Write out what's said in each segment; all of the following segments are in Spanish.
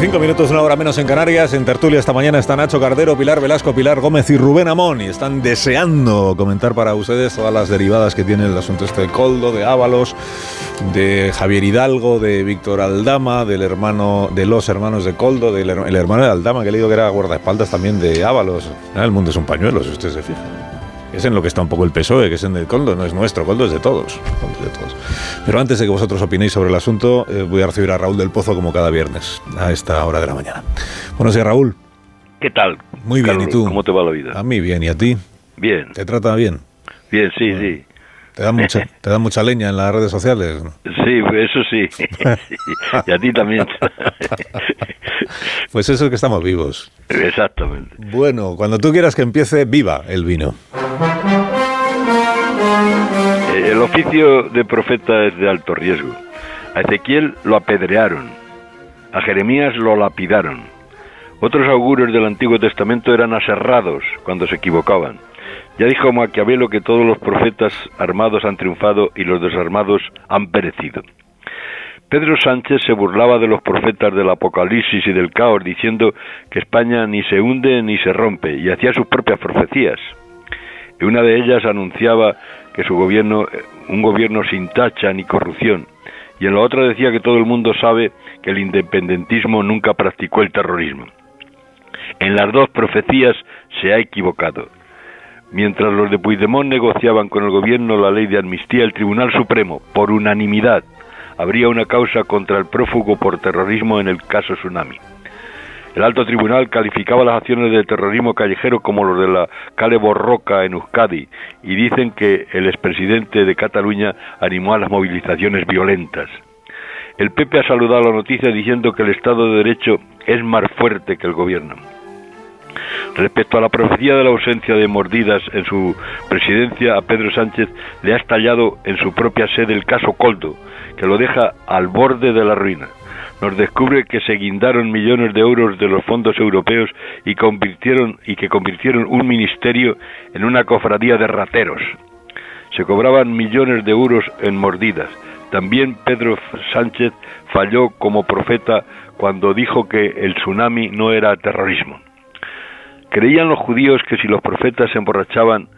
Cinco minutos, una hora menos en Canarias. En tertulia esta mañana está Nacho Cardero, Pilar Velasco, Pilar Gómez y Rubén Amón. Y están deseando comentar para ustedes todas las derivadas que tiene el asunto este de Coldo, de Ábalos, de Javier Hidalgo, de Víctor Aldama, del hermano, de los hermanos de Coldo, del el hermano de Aldama, que le digo que era guardaespaldas también de Ábalos. El mundo es un pañuelo, si usted se fija. Es en lo que está un poco el PSOE, que es en el Coldo, no es nuestro, Coldo es de todos. Coldo es de todos. Pero antes de que vosotros opinéis sobre el asunto, eh, voy a recibir a Raúl del Pozo como cada viernes, a esta hora de la mañana. Buenos días, Raúl. ¿Qué tal? Muy bien? ¿y tú? ¿Cómo te va la vida? A mí bien, ¿y a ti? Bien, ¿Te trata bien? bien, sí, sí. ¿Te dan mucha, te dan mucha leña en las redes sociales? Sí, eso sí. y a ti también. Pues eso es que estamos vivos. Exactamente. Bueno, cuando tú quieras que empiece, viva el vino. Eh, El oficio de profeta es de alto riesgo. A Ezequiel lo apedrearon, a Jeremías lo lapidaron. Otros augurios del Antiguo Testamento eran aserrados cuando se equivocaban. Ya dijo Maquiavelo que todos los profetas armados han triunfado y los desarmados han perecido. Pedro Sánchez se burlaba de los profetas del Apocalipsis y del caos, diciendo que España ni se hunde ni se rompe, y hacía sus propias profecías. Y una de ellas anunciaba que su gobierno, eh, un gobierno sin tacha ni corrupción, y en la otra decía que todo el mundo sabe que el independentismo nunca practicó el terrorismo. En las dos profecías se ha equivocado. Mientras los de Puigdemont negociaban con el gobierno la ley de amnistía, el Tribunal Supremo, por unanimidad, habría una causa contra el prófugo por terrorismo en el caso Tsunami. El alto tribunal calificaba las acciones de terrorismo callejero como los de la Cale Borroca en Euskadi y dicen que el expresidente de Cataluña animó a las movilizaciones violentas. El PP ha saludado la noticia diciendo que el Estado de Derecho es más fuerte que el gobierno. Respecto a la profecía de la ausencia de mordidas en su presidencia, a Pedro Sánchez le ha estallado en su propia sede el caso Coldo, que lo deja al borde de la ruina. Nos descubre que se guindaron millones de euros de los fondos europeos y convirtieron y que convirtieron un ministerio en una cofradía de rateros. Se cobraban millones de euros en mordidas. También Pedro Sánchez falló como profeta cuando dijo que el tsunami no era terrorismo. Creían los judíos que si los profetas se emborrachaban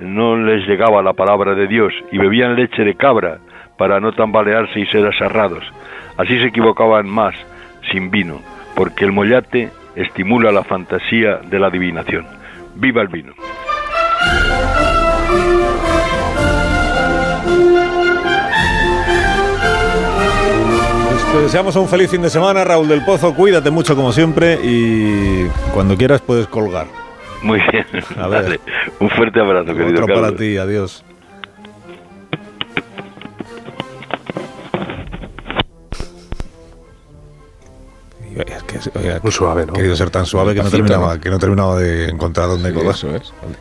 no les llegaba la palabra de Dios y bebían leche de cabra para no tambalearse y ser aserrados. Así se equivocaban más sin vino, porque el mollate estimula la fantasía de la adivinación. ¡Viva el vino! Pues te deseamos un feliz fin de semana, Raúl del Pozo. Cuídate mucho como siempre y cuando quieras puedes colgar. Muy bien. A ver. Un fuerte abrazo, querido Otro Carlos. para ti, adiós. Es que- oye, Muy suave, ¿no? Querido ser tan suave que no, terminaba, que no terminaba de encontrar dónde Sí, eso es.